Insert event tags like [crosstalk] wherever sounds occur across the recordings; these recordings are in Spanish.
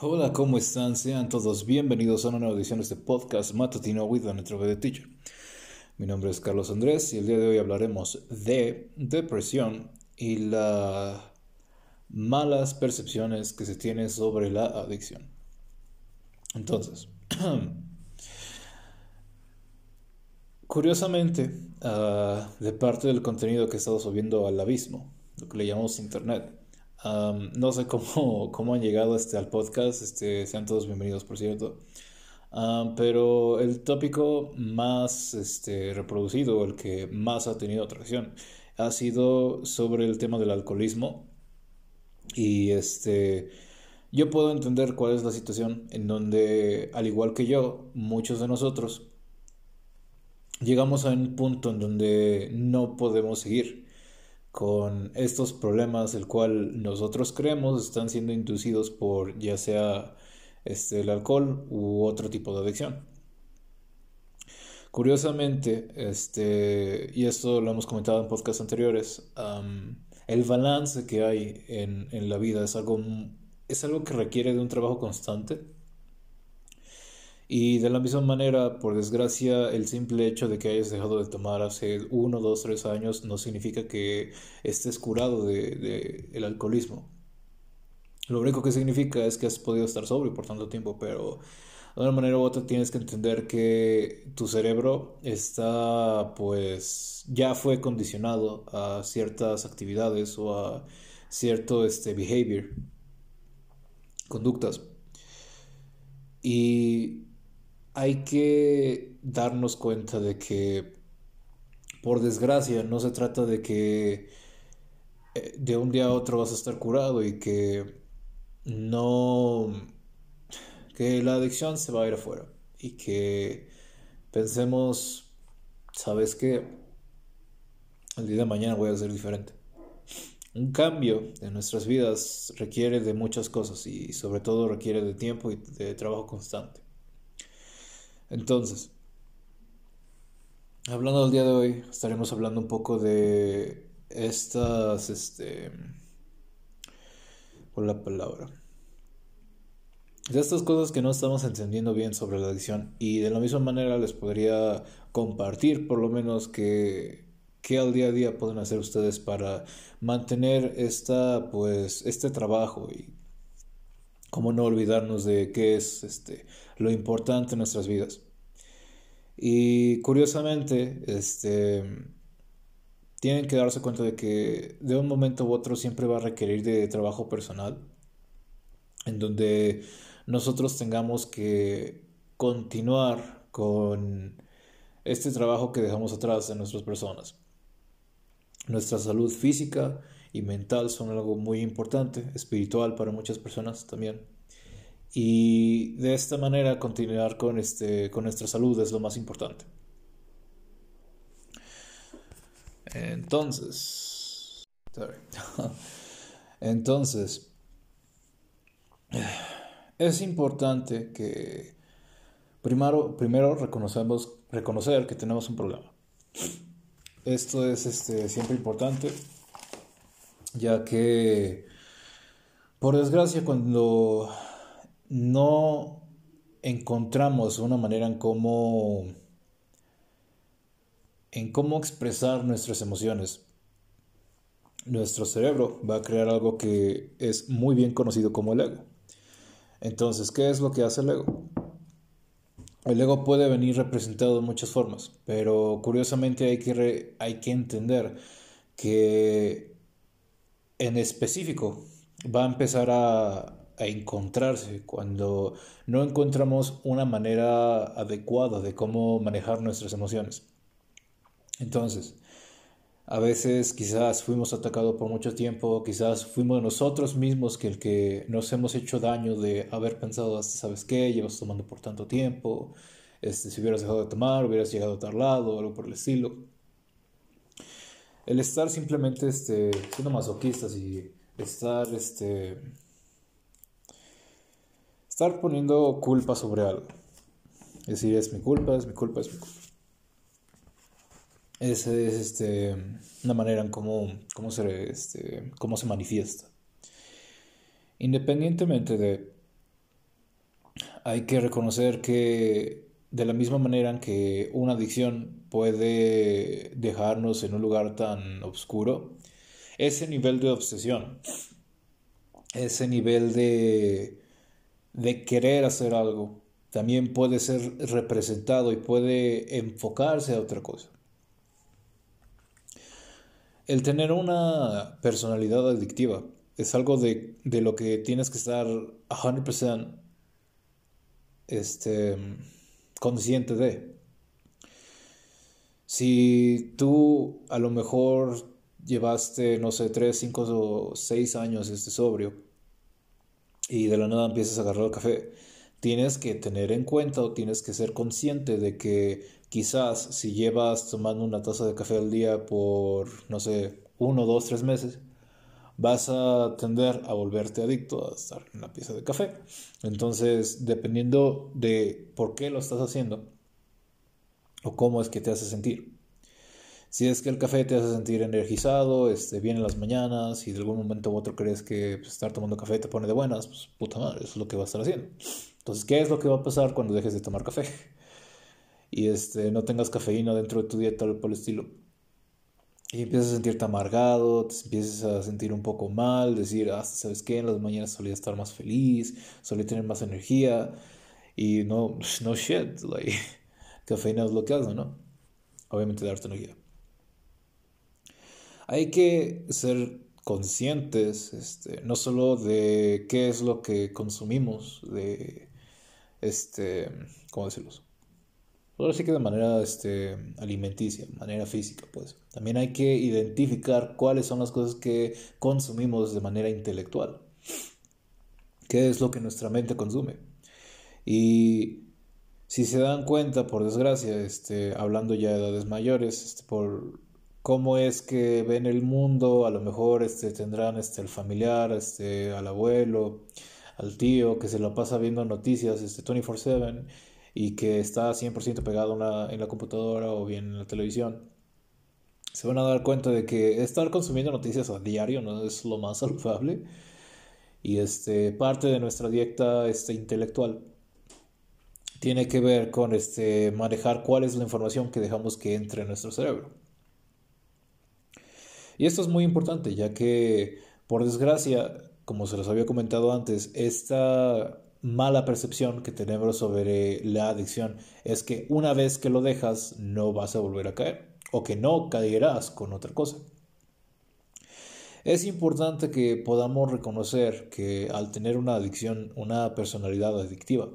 Hola, ¿cómo están? Sean todos bienvenidos a una nueva edición de este podcast matutino with an de teacher. Mi nombre es Carlos Andrés y el día de hoy hablaremos de depresión y las malas percepciones que se tienen sobre la adicción. Entonces, [clears throat] curiosamente, ah, de parte del contenido que he estado subiendo al abismo, lo que le llamamos internet, no sé cómo, [laughs] cómo han llegado este, al podcast, este, sean todos bienvenidos por cierto. pero el tópico más este, reproducido, el que más ha tenido atracción, ha sido sobre el tema del alcoholismo. Y este, yo puedo entender cuál es la situación en donde, al igual que yo, muchos de nosotros llegamos a un punto en donde no podemos seguir con estos problemas, el cual nosotros creemos están siendo inducidos por ya sea este, el alcohol u otro tipo de adicción. Curiosamente, este, y esto lo hemos comentado en podcasts anteriores, el balance que hay en, en, la vida es algo, es algo que requiere de un trabajo constante y de la misma manera, por desgracia, el simple hecho de que hayas dejado de tomar hace uno, dos, tres años no significa que estés curado de, el alcoholismo. Lo único que significa es que has podido estar sobrio por tanto tiempo, pero de una manera u otra tienes que entender que tu cerebro está, pues, ya fue condicionado a ciertas actividades o a cierto este, behavior, conductas. Y hay que darnos cuenta de que, por desgracia, no se trata de que eh, de un día a otro vas a estar curado y que no, que la adicción se va a ir afuera y que pensemos, ¿sabes qué? El día de mañana voy a ser diferente. Un cambio en nuestras vidas requiere de muchas cosas y sobre todo requiere de tiempo y de trabajo constante. Entonces, hablando del día de hoy, estaremos hablando un poco de estas, este, por la palabra, de estas cosas que no estamos entendiendo bien sobre la adicción y de la misma manera les podría compartir por lo menos que, que al día a día pueden hacer ustedes para mantener esta, pues, este trabajo y cómo no olvidarnos de qué es este, lo importante en nuestras vidas. Y curiosamente, este, tienen que darse cuenta de que de un momento u otro siempre va a requerir de trabajo personal, en donde nosotros tengamos que continuar con este trabajo que dejamos atrás de nuestras personas. Nuestra salud física y mental son algo muy importante, espiritual para muchas personas también. Y de esta manera continuar con, este, con nuestra salud es lo más importante. Entonces, [laughs] entonces, es importante que primero, primero reconocemos, reconocer que tenemos un problema. Esto es este, siempre importante, ya que, por desgracia, cuando no encontramos una manera en cómo en cómo expresar nuestras emociones. Nuestro cerebro va a crear algo que es muy bien conocido como el ego. Entonces, ¿qué es lo que hace el ego? El ego puede venir representado de muchas formas, pero curiosamente hay que, hay que entender que en específico va a empezar a, encontrarse cuando no encontramos una manera adecuada de cómo manejar nuestras emociones. Entonces, a veces quizás fuimos atacados por mucho tiempo, quizás fuimos nosotros mismos que el que nos hemos hecho daño de haber pensado, ¿sabes qué? Llevas tomando por tanto tiempo, este, si hubieras dejado de tomar, hubieras llegado a tal lado, algo por el estilo. El estar simplemente este, siendo masoquistas y estar este, estar poniendo culpa sobre algo. Es decir, es mi culpa, es mi culpa, es mi culpa. Esa es este, una manera en cómo, cómo, se, este, cómo se manifiesta. Independientemente de hay que reconocer que de la misma manera en que una adicción puede dejarnos en un lugar tan oscuro, ese nivel de obsesión, ese nivel de, de querer hacer algo, también puede ser representado y puede enfocarse a otra cosa. El tener una personalidad adictiva es algo de, de lo que tienes que estar 100% este, consciente de. Si tú a lo mejor llevaste, no sé, 3, 5 o 6 años este sobrio y de la nada empiezas a agarrar el café, tienes que tener en cuenta o tienes que ser consciente de que quizás si llevas tomando una taza de café al día por, no sé, uno, dos, tres meses, vas a tender a volverte adicto a estar en la pieza de café. Entonces, dependiendo de por qué lo estás haciendo o cómo es que te hace sentir. Si es que el café te hace sentir energizado, este, bien en las mañanas y de algún momento u otro crees que pues, estar tomando café te pone de buenas, pues puta madre, eso es lo que va a estar haciendo. Entonces, ¿qué es lo que va a pasar cuando dejes de tomar café? Y este, no tengas cafeína dentro de tu dieta o por el estilo y empiezas a sentirte amargado, te empiezas a sentir un poco mal, decir, ah, ¿sabes qué? En las mañanas solía estar más feliz, solía tener más energía y no, [laughs] no shit, like, [laughs] cafeína es lo que hace, ¿no? Obviamente darte energía. Hay que ser conscientes, este, no solo de qué es lo que consumimos, de, este, ¿cómo decirlo? Ahora sí que de manera este, alimenticia, manera física, pues. También hay que identificar cuáles son las cosas que consumimos de manera intelectual. ¿Qué es lo que nuestra mente consume? Y si se dan cuenta, por desgracia, este, hablando ya de edades mayores, este, por cómo es que ven el mundo, a lo mejor este, tendrán este, el familiar, este, al abuelo, al tío, que se lo pasa viendo noticias este, 24/7 y que está 100% pegado en la computadora o bien en la televisión, se van a dar cuenta de que estar consumiendo noticias a diario no es lo más [laughs] saludable y este, parte de nuestra dieta este, intelectual tiene que ver con este, manejar cuál es la información que dejamos que entre en nuestro cerebro. Y esto es muy importante, ya que, por desgracia, como se los había comentado antes, esta mala percepción que tenemos sobre la adicción es que una vez que lo dejas no vas a volver a caer o que no caerás con otra cosa. Es importante que podamos reconocer que al tener una adicción, una personalidad adictiva,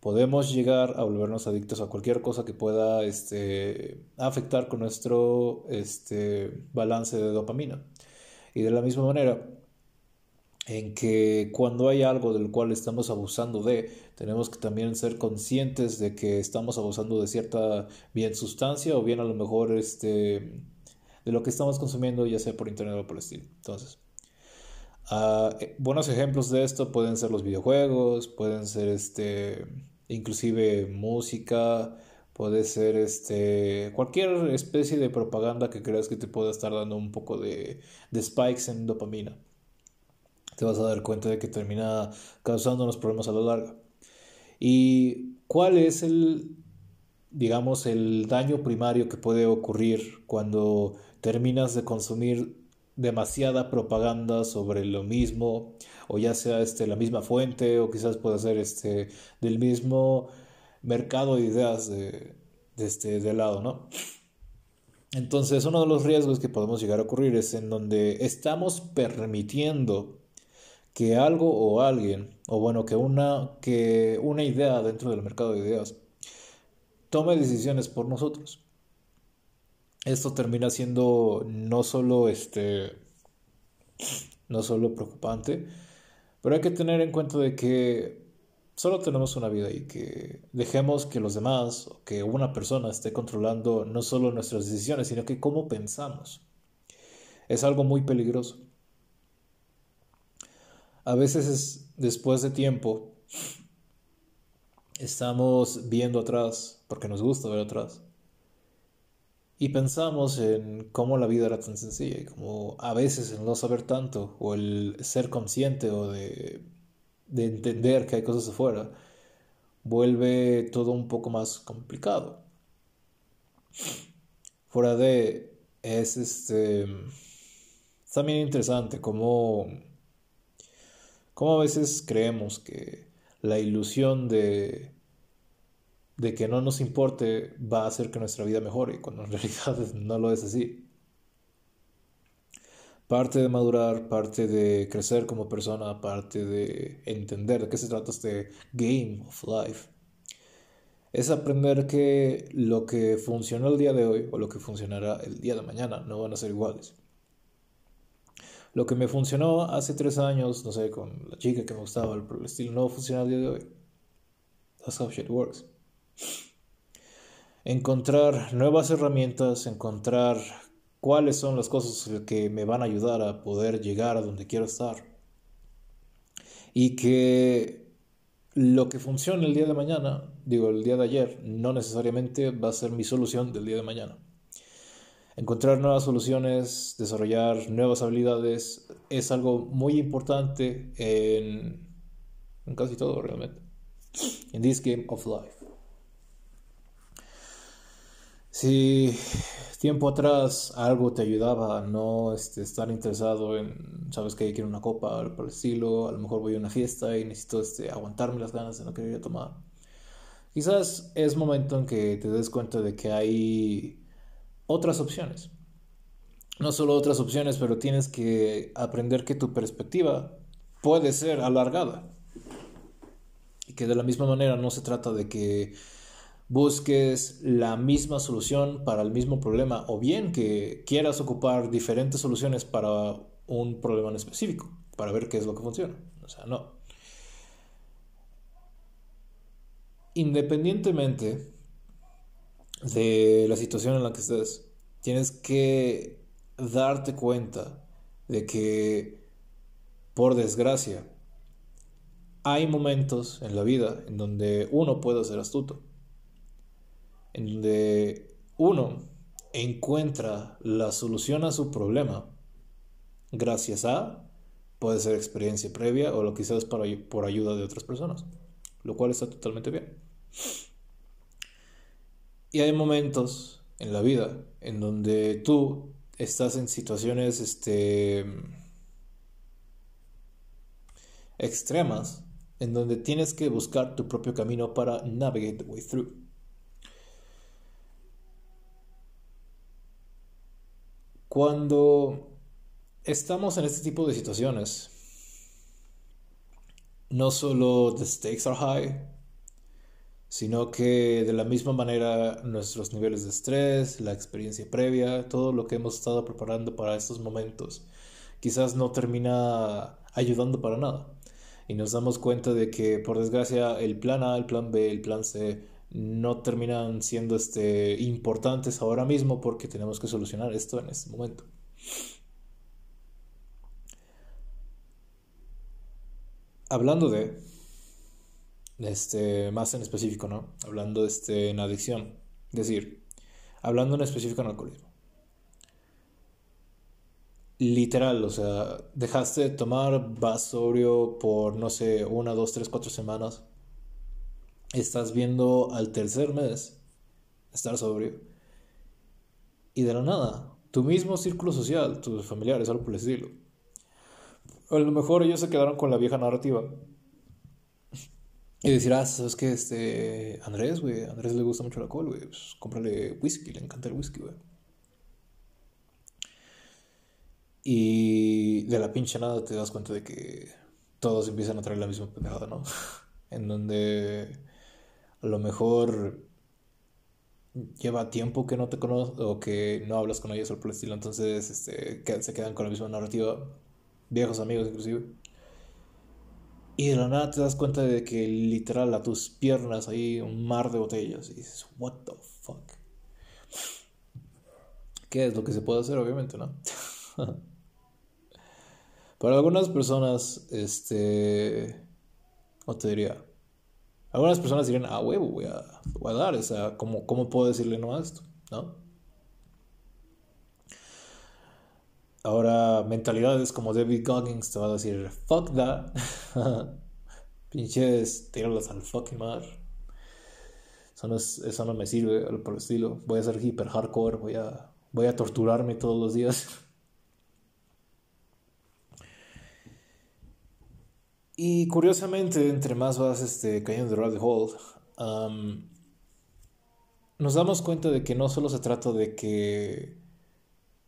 podemos llegar a volvernos adictos a cualquier cosa que pueda este, afectar con nuestro este, balance de dopamina. Y de la misma manera, en que cuando hay algo del cual estamos abusando de, tenemos que también ser conscientes de que estamos abusando de cierta bien sustancia o bien a lo mejor este, de lo que estamos consumiendo, ya sea por internet o por el estilo. Entonces, uh, buenos ejemplos de esto pueden ser los videojuegos, pueden ser este, inclusive música, puede ser este, cualquier especie de propaganda que creas que te pueda estar dando un poco de, de spikes en dopamina te vas a dar cuenta de que termina causándonos problemas a lo largo. ¿Y cuál es el, digamos, el daño primario que puede ocurrir cuando terminas de consumir demasiada propaganda sobre lo mismo o ya sea este la misma fuente o quizás pueda ser este del mismo mercado de ideas de, de este de lado no entonces uno de los riesgos que podemos llegar a ocurrir es en donde estamos permitiendo que algo o alguien, o bueno, que una, que una idea dentro del mercado de ideas tome decisiones por nosotros. Esto termina siendo no solo este no solo preocupante, pero hay que tener en cuenta de que solo tenemos una vida y que dejemos que los demás o que una persona esté controlando no solo nuestras decisiones, sino que cómo pensamos. Es algo muy peligroso. A veces después de tiempo estamos viendo atrás, porque nos gusta ver atrás, y pensamos en cómo la vida era tan sencilla y como a veces el no saber tanto o el ser consciente o de, de entender que hay cosas afuera vuelve todo un poco más complicado. Fuera de, es este, también interesante cómo, cómo a veces creemos que la ilusión de, de que no nos importe va a hacer que nuestra vida mejore, cuando en [laughs] realidad no lo es así. Parte de madurar, parte de crecer como persona, parte de entender de qué se trata este game of life. Es aprender que lo que funcionó el día de hoy o lo que funcionará el día de mañana no van a ser iguales. Lo que me funcionó hace tres años, no sé, con la chica que me gustaba, el estilo, no funciona el día de hoy. That's how shit works. Encontrar nuevas herramientas, encontrar cuáles son las cosas que me van a ayudar a poder llegar a donde quiero estar. Y que lo que funcione el día de mañana, digo el día de ayer, no necesariamente va a ser mi solución del día de mañana. Encontrar nuevas soluciones, desarrollar nuevas habilidades es algo muy importante en, en casi todo realmente. En this game of life. Si tiempo atrás algo te ayudaba a no este, estar interesado en, sabes que quiero una copa, por el estilo, a lo mejor voy a una fiesta y necesito este, aguantarme las ganas de no querer ir a tomar. Quizás es momento en que te des cuenta de que hay otras opciones. No solo otras opciones, pero tienes que aprender que tu perspectiva puede ser alargada. Y que de la misma manera no se trata de que busques la misma solución para el mismo problema o bien que quieras ocupar diferentes soluciones para un problema en específico, para ver qué es lo que funciona. O sea, no. Independientemente de la situación en la que estés, tienes que darte cuenta de que, por desgracia, hay momentos en la vida en donde uno puede ser astuto, en donde uno encuentra la solución a su problema gracias a, puede ser experiencia previa o lo quizás por ayuda de otras personas, lo cual está totalmente bien. Y hay momentos en la vida en donde tú estás en situaciones este, extremas, en donde tienes que buscar tu propio camino para navegate the way through. Cuando estamos en este tipo de situaciones, no solo the stakes are high, sino que de la misma manera nuestros niveles de estrés, la experiencia previa, todo lo que hemos estado preparando para estos momentos, quizás no termina ayudando para nada. Y nos damos cuenta de que por desgracia el plan A, el plan B, el plan C no terminan siendo este, importantes ahora mismo porque tenemos que solucionar esto en este momento. Hablando de este, más en específico, ¿no? Hablando este, en adicción. Es decir, hablando en específico en alcoholismo. Literal, o sea, dejaste de tomar, vas sobrio por, no sé, una, dos, tres, cuatro semanas. Estás viendo al tercer mes estar sobrio. Y de la nada, tu mismo círculo social, tus familiares, algo por el estilo. A lo mejor ellos se quedaron con la vieja narrativa y decir, ah, ¿sabes qué? Este, Andrés, güey, Andrés le gusta mucho el alcohol, güey, pues cómprale whisky, le encanta el whisky, güey. Y de la pinche nada te das cuenta de que todos empiezan a traer la misma pendejada, ¿no? [laughs] en donde a lo mejor lleva tiempo que no te conoces o que no hablas con ellos o por el estilo, entonces este, se quedan con la misma narrativa, viejos amigos inclusive. Y de la nada te das cuenta de que literal a tus piernas hay un mar de botellas. Y dices, what the fuck. ¿Qué es lo que se puede hacer? Obviamente, ¿no? [laughs] Para algunas personas, este. ¿Cómo te diría? Algunas personas dirían, ah, huevo, voy a, voy a dar. O sea, ¿cómo, ¿cómo puedo decirle no a esto? ¿No? Ahora, mentalidades como David Goggins te va a decir, fuck that. [laughs] Pinches, tíralas al fucking mar. Eso no, eso no me sirve por el estilo. Voy a ser hiper hardcore, voy a, voy a torturarme todos los días. [laughs] Y curiosamente, entre más vas este, cayendo de rabbit hole, nos damos cuenta de que no solo se trata de que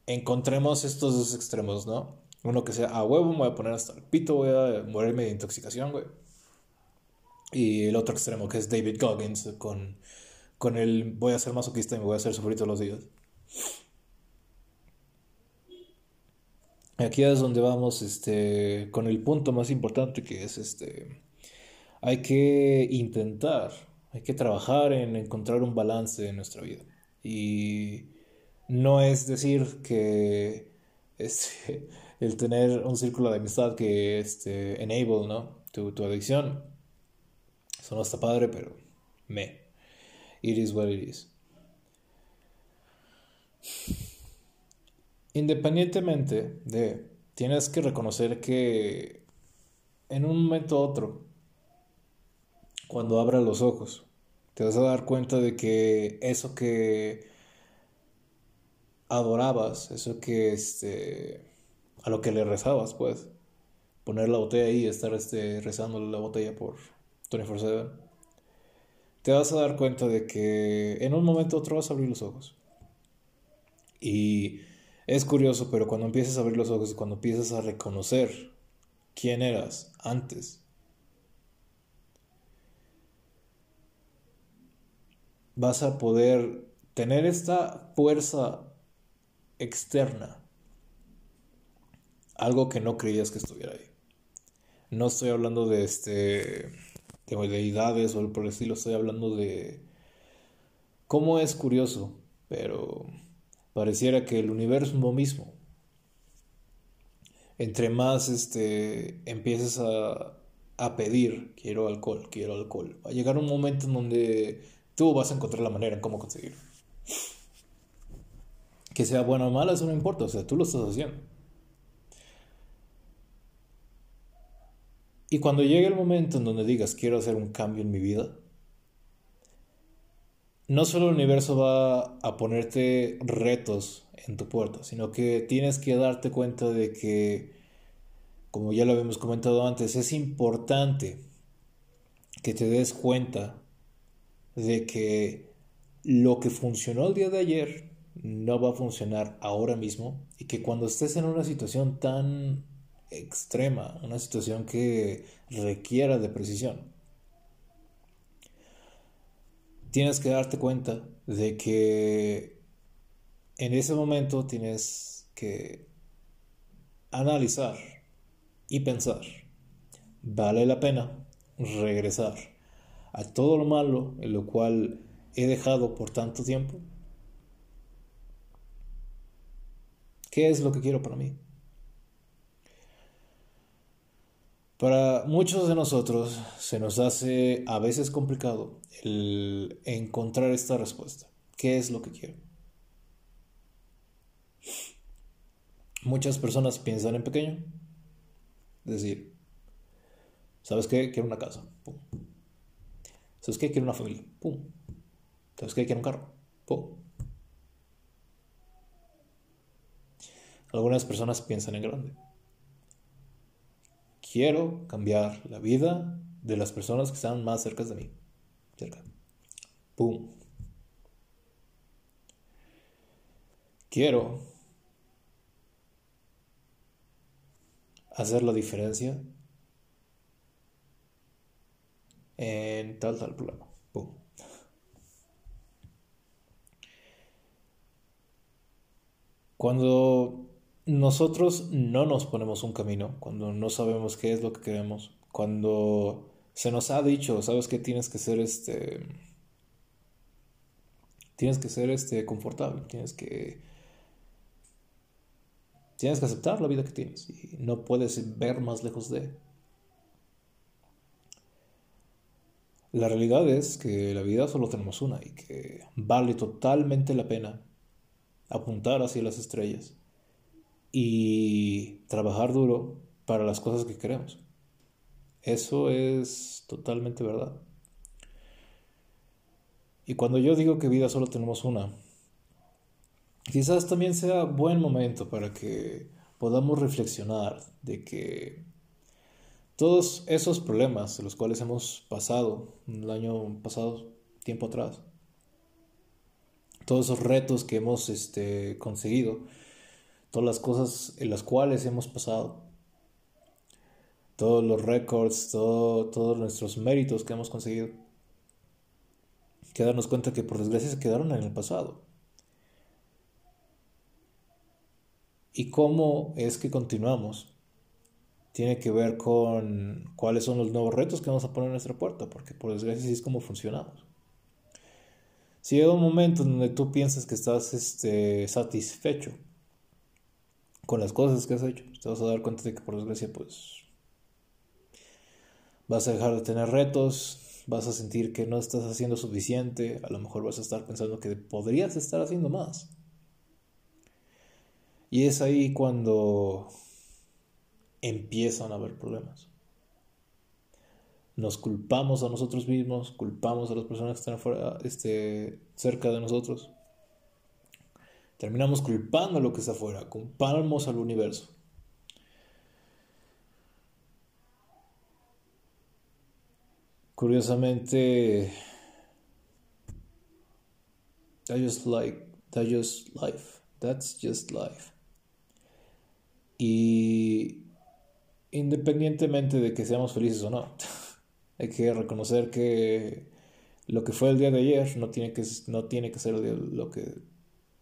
encontremos estos dos extremos, ¿no? Uno que sea a huevo, me voy a poner hasta el pito, voy a morirme de intoxicación, güey. Y el otro extremo que es David Goggins con, con el voy a ser masoquista y me voy a hacer sufrir todos los días. Aquí es donde vamos este, con el punto más importante que es este, hay que intentar, hay que trabajar en encontrar un balance en nuestra vida. Y no es decir que este, [laughs] el tener un círculo de amistad que este, enable ¿no? tu, tu adicción eso no está padre, pero me. It is what it is. Independientemente de, tienes que reconocer que en un momento u otro, cuando abras los ojos, te vas a dar cuenta de que eso que adorabas, eso que este, a lo que le rezabas, pues, poner la botella ahí y estar este, la botella por 24/7, te vas a dar cuenta de que en un momento otro vas a abrir los ojos. Y es curioso, pero cuando empiezas a abrir los ojos y cuando empiezas a reconocer quién eras antes, vas a poder tener esta fuerza externa, algo que no creías que estuviera ahí. No estoy hablando de este de deidades o por el estilo, estoy hablando de cómo es curioso, pero pareciera que el universo mismo, entre más este, empieces a, a pedir, quiero alcohol, quiero alcohol, va a llegar un momento en donde tú vas a encontrar la manera en cómo conseguirlo. Que sea bueno o malo, eso no importa, o sea, tú lo estás haciendo. Y cuando llegue el momento en donde digas quiero hacer un cambio en mi vida, no solo el universo va a ponerte retos en tu puerta, sino que tienes que darte cuenta de que, como ya lo habíamos comentado antes, es importante que te des cuenta de que lo que funcionó el día de ayer no va a funcionar ahora mismo y que cuando estés en una situación tan extrema, una situación que requiera de precisión. Tienes que darte cuenta de que en ese momento tienes que analizar y pensar, ¿vale la pena regresar a todo lo malo en lo cual he dejado por tanto tiempo? ¿Qué es lo que quiero para mí? Para muchos de nosotros se nos hace a veces complicado el encontrar esta respuesta. ¿Qué es lo que quiero? Muchas personas piensan en pequeño. Decir, ¿sabes qué? Quiero una casa. ¿Sabes qué? Quiero una familia. Pum. ¿Sabes qué? Quiero un carro. Pum. Algunas personas piensan en grande quiero cambiar la vida de las personas que están más cerca de mí. Cerca. ¡Pum! Quiero hacer la diferencia en tal tal plano. ¡Pum! Cuando nosotros no nos ponemos un camino cuando no sabemos qué es lo que queremos, cuando se nos ha dicho, sabes que tienes que ser este tienes que ser este confortable, tienes que tienes que aceptar la vida que tienes y no puedes ver más lejos de. La realidad es que la vida solo tenemos una y que vale totalmente la pena apuntar hacia las estrellas y trabajar duro para las cosas que queremos. Eso es totalmente verdad. Y cuando yo digo que vida solo tenemos una, quizás también sea buen momento para que podamos reflexionar de que todos esos problemas de los cuales hemos pasado el año pasado, tiempo atrás, todos esos retos que hemos este, conseguido, todas las cosas en las cuales hemos pasado, todos los récords, todo, todos nuestros méritos que hemos conseguido, que darnos cuenta que por desgracia se quedaron en el pasado. Y cómo es que continuamos tiene que ver con cuáles son los nuevos retos que vamos a poner en nuestra puerta, porque por desgracia así es como funcionamos. Si llega un momento en donde tú piensas que estás este, satisfecho con las cosas que has hecho, te vas a dar cuenta de que por desgracia pues vas a dejar de tener retos, vas a sentir que no estás haciendo suficiente, a lo mejor vas a estar pensando que podrías estar haciendo más. Y es ahí cuando empiezan a haber problemas. Nos culpamos a nosotros mismos, culpamos a las personas que están este, cerca de nosotros. Terminamos culpando a lo que está afuera, culpamos al universo. Curiosamente, that's just like, that's just life. That's just life. Y independientemente de que seamos felices o no, [laughs] hay que reconocer que lo que fue el día de ayer no tiene que, no tiene que ser lo que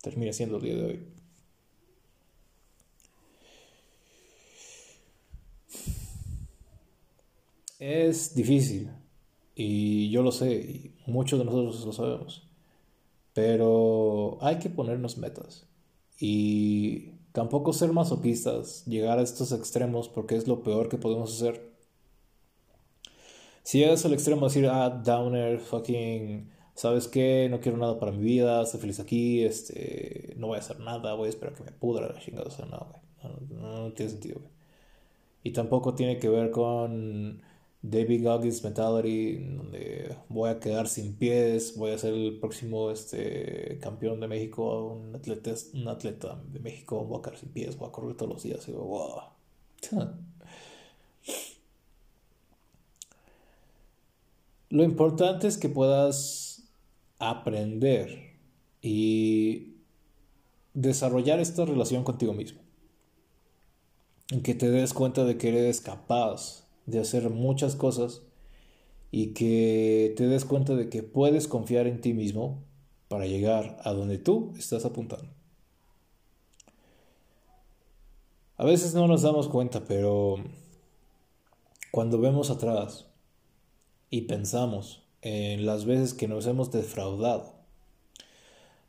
termine siendo el día de hoy. Es difícil y yo lo sé y muchos de nosotros lo sabemos, pero hay que ponernos metas y Tampoco ser masoquistas, llegar a estos extremos porque es lo peor que podemos hacer. Si llegas al extremo de decir, ah, downer, fucking, ¿sabes qué? No quiero nada para mi vida, estoy feliz aquí, este, no voy a hacer nada, voy a esperar que me pudra la chingada, o sea, no, No, tiene sentido. Y tampoco tiene que ver con David Goggins Mentality, donde voy a quedar sin pies, voy a ser el próximo este, campeón de México, un atleta, un atleta de México, voy a quedar sin pies, voy a correr todos los días. Y wow. [laughs] Lo importante es que puedas aprender y desarrollar esta relación contigo mismo. En que te des cuenta de que eres capaz de hacer muchas cosas y que te des cuenta de que puedes confiar en ti mismo para llegar a donde tú estás apuntando. A veces no nos damos cuenta, pero cuando vemos atrás y pensamos en las veces que nos hemos defraudado,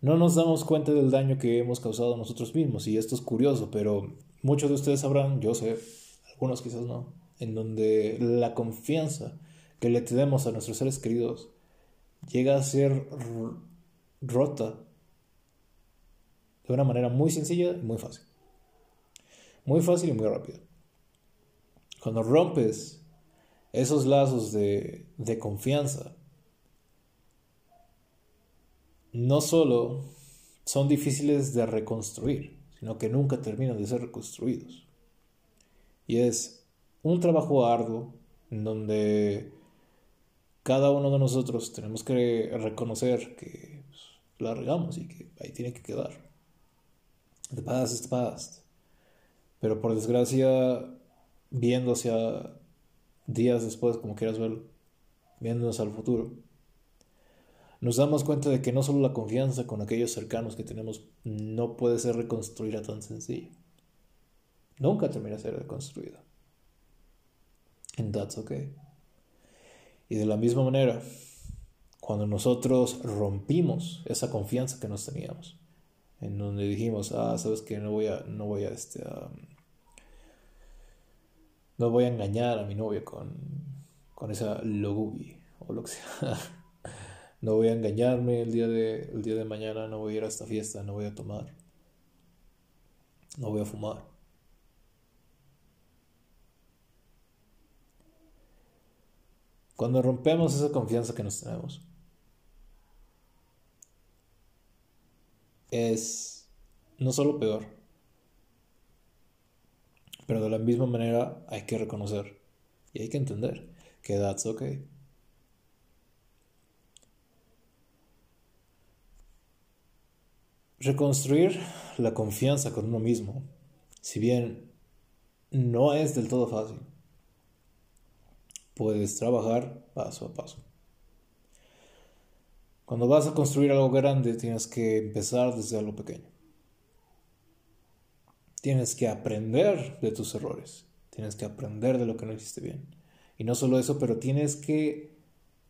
no nos damos cuenta del daño que hemos causado a nosotros mismos. Y esto es curioso, pero muchos de ustedes sabrán, yo sé, algunos quizás no, en donde la confianza que le tenemos a nuestros seres queridos llega a ser rota de una manera muy sencilla y muy fácil. Muy fácil y muy rápida. Cuando rompes esos lazos de, de confianza, no solo son difíciles de reconstruir, sino que nunca terminan de ser reconstruidos. Y es un trabajo arduo en donde cada uno de nosotros tenemos que reconocer que pues, la regamos y que ahí tiene que quedar. The past is the past. Pero por desgracia, viendo hacia días después, como quieras verlo, viéndonos al futuro, nos damos cuenta de que no solo la confianza con aquellos cercanos que tenemos no puede ser reconstruida tan sencillo. Nunca termina de ser reconstruida. And that's okay. Y de la misma manera, cuando nosotros rompimos esa confianza que nos teníamos, en donde dijimos, ah, sabes que no voy a, no voy a, este, no voy a engañar a mi novia con, con esa logubi o lo que sea. [laughs] no voy a engañarme el día, de, el día de mañana, no voy a ir a esta fiesta, no voy a tomar, no voy a fumar. Cuando rompemos esa confianza que nos tenemos, es no solo peor, pero de la misma manera hay que reconocer y hay que entender que that's okay. Reconstruir la confianza con uno mismo, si bien no es del todo fácil, puedes trabajar paso a paso. Cuando vas a construir algo grande, tienes que empezar desde algo pequeño. Tienes que aprender de tus errores. Tienes que aprender de lo que no hiciste bien. Y no solo eso, pero tienes que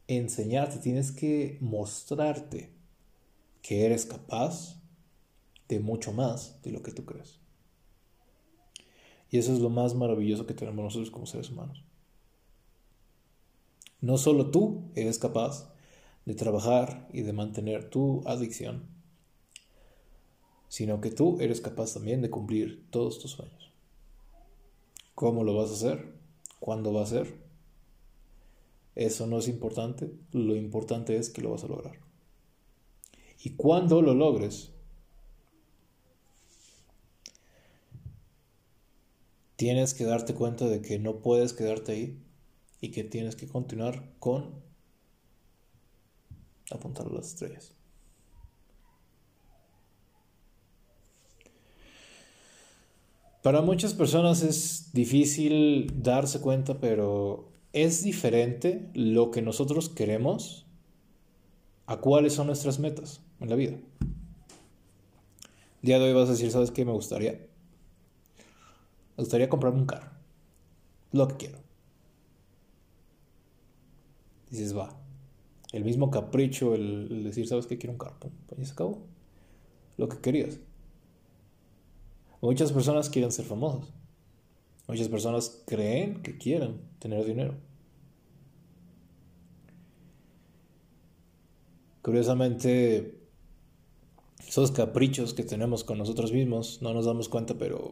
enseñarte, tienes que mostrarte que eres capaz de mucho más de lo que tú crees. Y eso es lo más maravilloso que tenemos nosotros como seres humanos. No solo tú eres capaz de trabajar y de mantener tu adicción, sino que tú eres capaz también de cumplir todos tus sueños. ¿Cómo lo vas a hacer? ¿Cuándo va a ser? Eso no es importante, lo importante es que lo vas a lograr. Y cuando lo logres, tienes que darte cuenta de que no puedes quedarte ahí y que tienes que continuar con apuntar las estrellas. Para muchas personas es difícil darse cuenta, pero es diferente lo que nosotros queremos a cuáles son nuestras metas en la vida. El día de hoy vas a decir, ¿sabes qué me gustaría? Me gustaría comprarme un carro. Lo que quiero. Dices, va. El mismo capricho, el, decir, ¿sabes qué? Quiero un carro. Pues ya se acabó. Lo que querías. Muchas personas quieren ser famosos. Muchas personas creen que quieren tener dinero. Curiosamente, esos caprichos que tenemos con nosotros mismos no nos damos cuenta, pero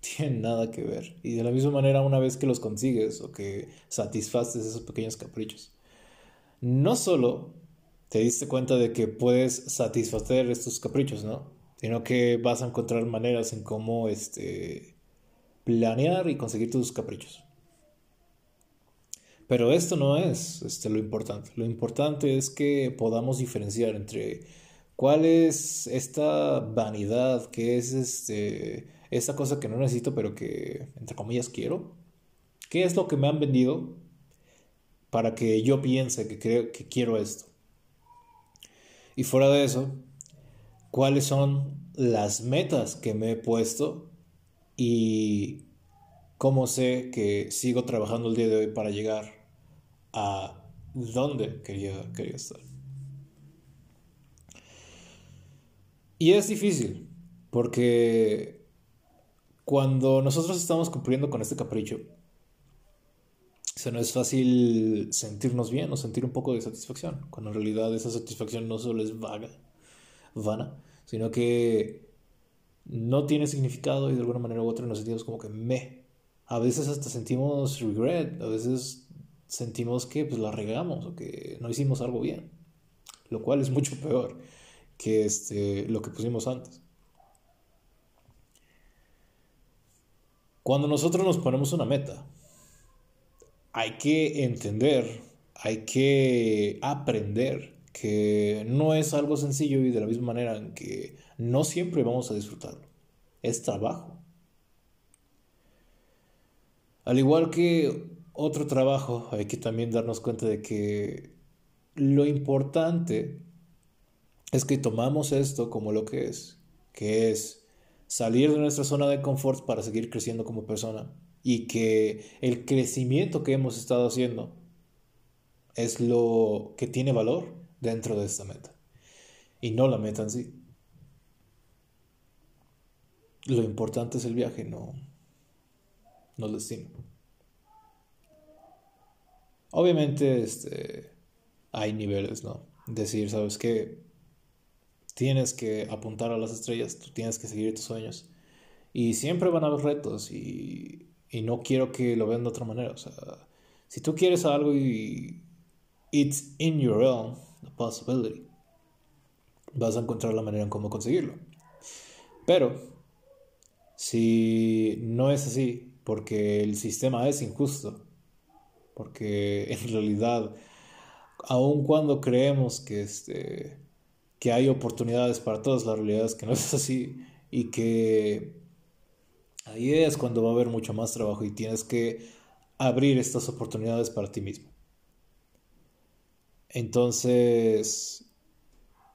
[laughs] tienen nada que ver. Y de la misma manera, una vez que los consigues o que satisfaces esos pequeños caprichos, no solo te diste cuenta de que puedes satisfacer estos caprichos, ¿no? Sino que vas a encontrar maneras en cómo este, planear y conseguir tus caprichos. Pero esto no es este, lo importante. Lo importante es que podamos diferenciar entre cuál es esta vanidad, que es este, esta cosa que no necesito, pero que, entre comillas, quiero. ¿Qué es lo que me han vendido para que yo piense que, creo, que quiero esto? Y fuera de eso, ¿cuáles son las metas que me he puesto y cómo sé que sigo trabajando el día de hoy para llegar a donde quería, quería estar? Y es difícil, porque cuando nosotros estamos cumpliendo con este capricho, se no es fácil sentirnos bien o sentir un poco de satisfacción, cuando en realidad esa satisfacción no solo es vaga, vana, sino que no tiene significado y de alguna manera u otra nos sentimos como que me. A veces hasta sentimos regret, a veces sentimos que pues la regamos o que no hicimos algo bien, lo cual es mucho peor que este, lo que pusimos antes. Cuando nosotros nos ponemos una meta, hay que entender, hay que aprender que no es algo sencillo y de la misma manera en que no siempre vamos a disfrutarlo. Es trabajo. Al igual que otro trabajo, hay que también darnos cuenta de que lo importante es que tomamos esto como lo que es, que es salir de nuestra zona de confort para seguir creciendo como persona y que el crecimiento que hemos estado haciendo es lo que tiene valor dentro de esta meta y no la meta en sí. Lo importante es el viaje, no, no el destino. Obviamente este, hay niveles, ¿no? Decir, ¿sabes qué? Tienes que apuntar a las estrellas, tú tienes que seguir tus sueños. Y siempre van a haber retos y, y no quiero que lo vean de otra manera. O sea, si tú quieres algo y it's in your realm, the possibility. vas a encontrar la manera en cómo conseguirlo. Pero, si no es así, porque el sistema es injusto, porque en realidad, aun cuando creemos que, este, que hay oportunidades para todos, la realidad es que no es así y que ahí es cuando va a haber mucho más trabajo y tienes que abrir estas oportunidades para ti mismo. Entonces,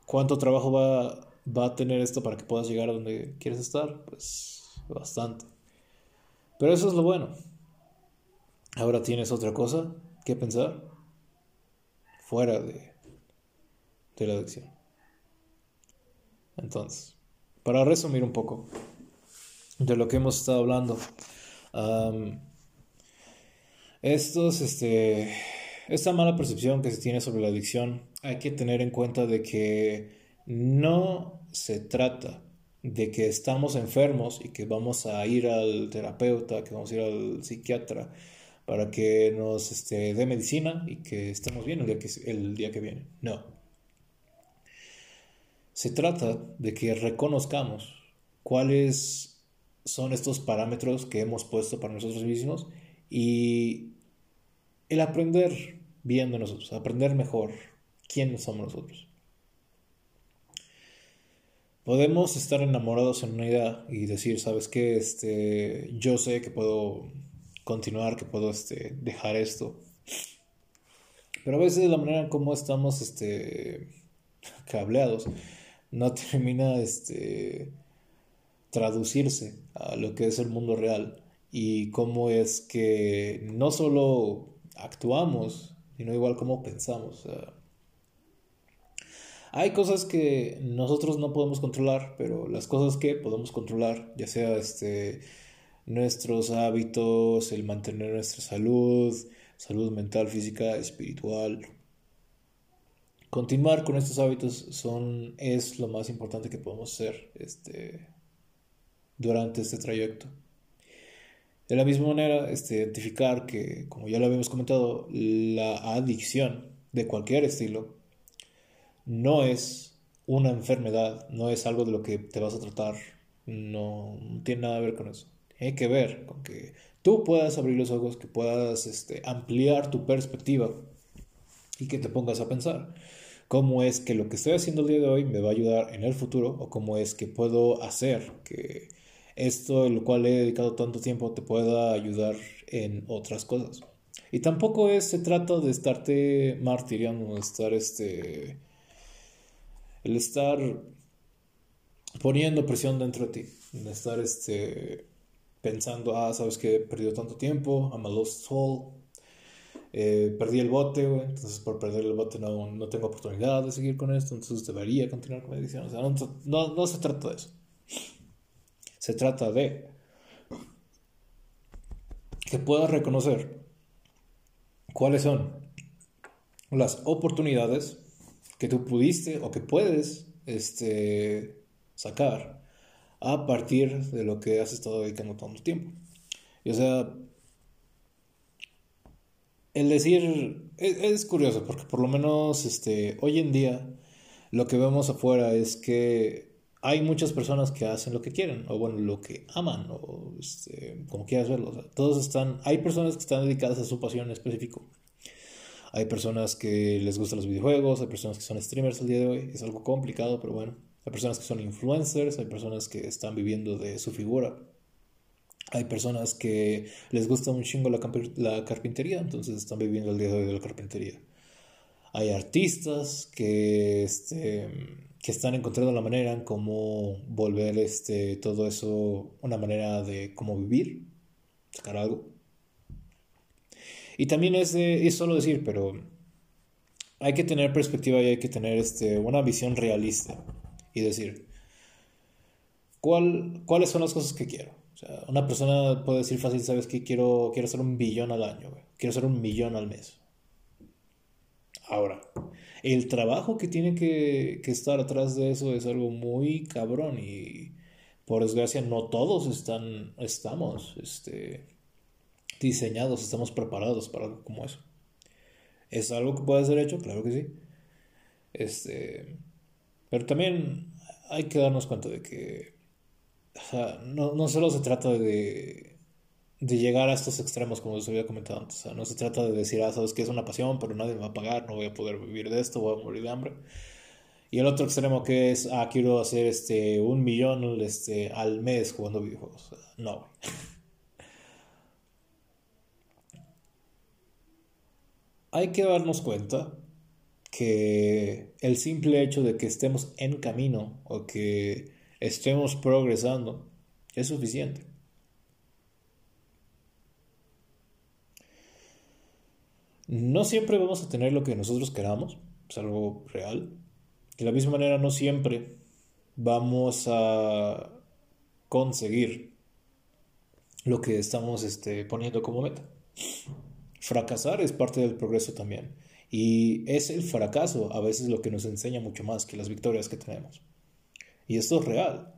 ¿cuánto trabajo va, va a tener esto para que puedas llegar a donde quieres estar? Pues bastante. Pero eso es lo bueno. Ahora tienes otra cosa que pensar fuera de, de la adicción. Entonces, para resumir un poco de lo que hemos estado hablando, estos, este, esta mala percepción que se tiene sobre la adicción, hay que tener en cuenta de que no se trata de que estamos enfermos y que vamos a ir al terapeuta, que vamos a ir al psiquiatra para que nos este, dé medicina y que estemos bien el día que, el día que viene. No. Se trata de que reconozcamos cuáles son estos parámetros que hemos puesto para nosotros mismos y el aprender bien de nosotros, aprender mejor quiénes somos nosotros. Podemos estar enamorados en una idea y decir, ¿sabes qué? Este, yo sé que puedo continuar, que puedo este, dejar esto. Pero a veces la manera en cómo estamos este, cableados no [laughs] termina este, traducirse a lo que es el mundo real y cómo es que no solo actuamos, sino igual cómo pensamos. hay cosas que nosotros no podemos controlar, pero las cosas que podemos controlar, ya sea este nuestros hábitos, el mantener nuestra salud, salud mental, física, espiritual. Continuar con estos hábitos son, es lo más importante que podemos hacer este, durante este trayecto. De la misma manera, este, identificar que, como ya lo habíamos comentado, la adicción de cualquier estilo no es una enfermedad, no es algo de lo que te vas a tratar, no, tiene nada que ver con eso. Tiene que ver con que tú puedas abrir los ojos, que puedas este, ampliar tu perspectiva y que te pongas a pensar cómo es que lo que estoy haciendo el día de hoy me va a ayudar en el futuro o cómo es que puedo hacer que esto, en lo cual he dedicado tanto tiempo, te pueda ayudar en otras cosas. Y tampoco es, se trata de estarte martiriando, de estar este. El estar poniendo presión dentro de ti, de estar este pensando, ah, sabes que he perdido tanto tiempo, I'm a lost soul, eh, perdí el bote, entonces por perder el bote no, no, tengo oportunidad de seguir con esto, entonces debería continuar con la edición. O sea, no, no, no se trata de eso. Se trata de que puedas reconocer cuáles son las oportunidades que tú pudiste o que puedes este, sacar a partir de lo que has estado dedicando tanto tiempo. Y o sea, el decir es, curioso porque por lo menos este, hoy en día lo que vemos afuera es que hay muchas personas que hacen lo que quieren o bueno, lo que aman o este, como quieras verlo. todos están, hay personas que están dedicadas a su pasión en específico. Hay personas que les gustan los videojuegos, hay personas que son streamers el día de hoy. Es algo complicado, pero bueno. Hay personas que son influencers, hay personas que están viviendo de su figura. Hay personas que les gusta un chingo la, carpintería, entonces están viviendo el día de hoy de la carpintería. Hay artistas que, este, están encontrando la manera en cómo volver este, todo eso una manera de cómo vivir, sacar algo. Y también es, es solo decir, pero hay que tener perspectiva y hay que tener este, una visión realista y decir, ¿cuál, ¿cuáles son las cosas que quiero? Una persona puede decir fácil, ¿sabes que Quiero, quiero hacer un billón al año, quiero hacer un millón al mes. Ahora, el trabajo que tiene que, que estar atrás de eso es algo muy cabrón y por desgracia no todos están, estamos este, diseñados, estamos preparados para algo como eso. ¿Es algo que puede ser hecho? Claro que sí. Este, Pero también hay que darnos cuenta de que sea, no, no solo se trata de, de llegar a estos extremos, como les había comentado antes. O sea, no se trata de decir, ah, sabes que es una pasión, pero nadie me va a pagar, no voy a poder vivir de esto, voy a morir de hambre. Y el otro extremo que es, ah, quiero hacer este, un millón este, al mes jugando videojuegos. No, [laughs] Hay que darnos cuenta que el simple hecho de que estemos en camino o que estemos progresando es suficiente. No siempre vamos a tener lo que nosotros queramos, es algo real. De la misma manera, no siempre vamos a conseguir lo que estamos este, poniendo como meta. Fracasar es parte del progreso también. Y es el fracaso a veces lo que nos enseña mucho más que las victorias que tenemos. Y esto es real.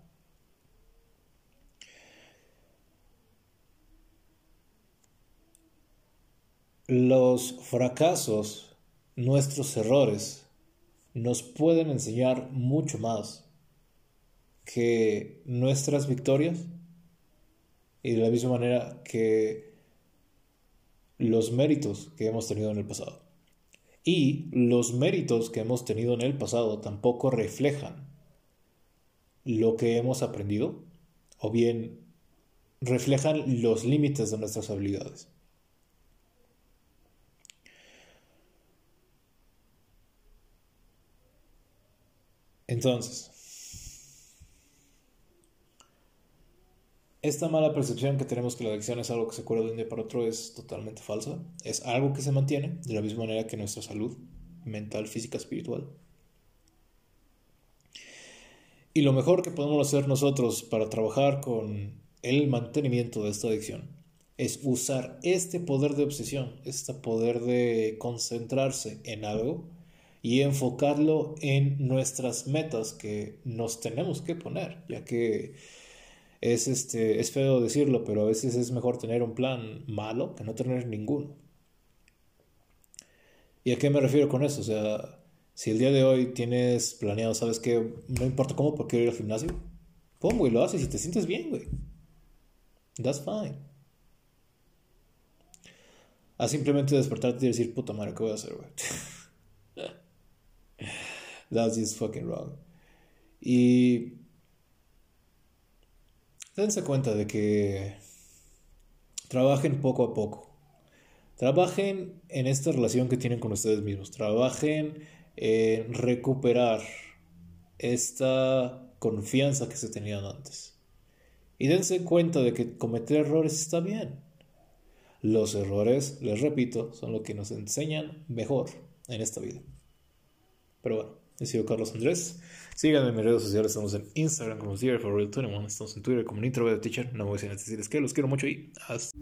Los fracasos, nuestros errores, nos pueden enseñar mucho más que nuestras victorias y de la misma manera que los méritos que hemos tenido en el pasado. Y los méritos que hemos tenido en el pasado tampoco reflejan lo que hemos aprendido o bien reflejan los límites de nuestras habilidades. Entonces, esta mala percepción que tenemos que la adicción es algo que se cura de un día para otro es totalmente falsa. Es algo que se mantiene de la misma manera que nuestra salud mental, física, espiritual. Y lo mejor que podemos hacer nosotros para trabajar con el mantenimiento de esta adicción es usar este poder de obsesión, este poder de concentrarse en algo y enfocarlo en nuestras metas que nos tenemos que poner, ya que es, este, es feo decirlo, pero a veces es mejor tener un plan malo que no tener ninguno. ¿Y a qué me refiero con eso? O sea, si el día de hoy tienes planeado, ¿sabes qué? No importa cómo, porque ir al gimnasio. Pum, güey, lo haces y te sientes bien, güey. That's fine. A simplemente despertarte y decir, puta madre, ¿qué voy a hacer, güey? [laughs] That's just fucking wrong. Y dense cuenta de que trabajen poco a poco. Trabajen en esta relación que tienen con ustedes mismos. Trabajen en recuperar esta confianza que se tenían antes. Y dense cuenta de que cometer errores está bien. Los errores, les repito, son lo que nos enseñan mejor en esta vida. Pero bueno, he sido Carlos Andrés. Síganme en mis redes sociales, estamos en Instagram como Zero for Real 21, estamos en Twitter como Nitro Teacher. No voy a decirles que los quiero mucho y hasta.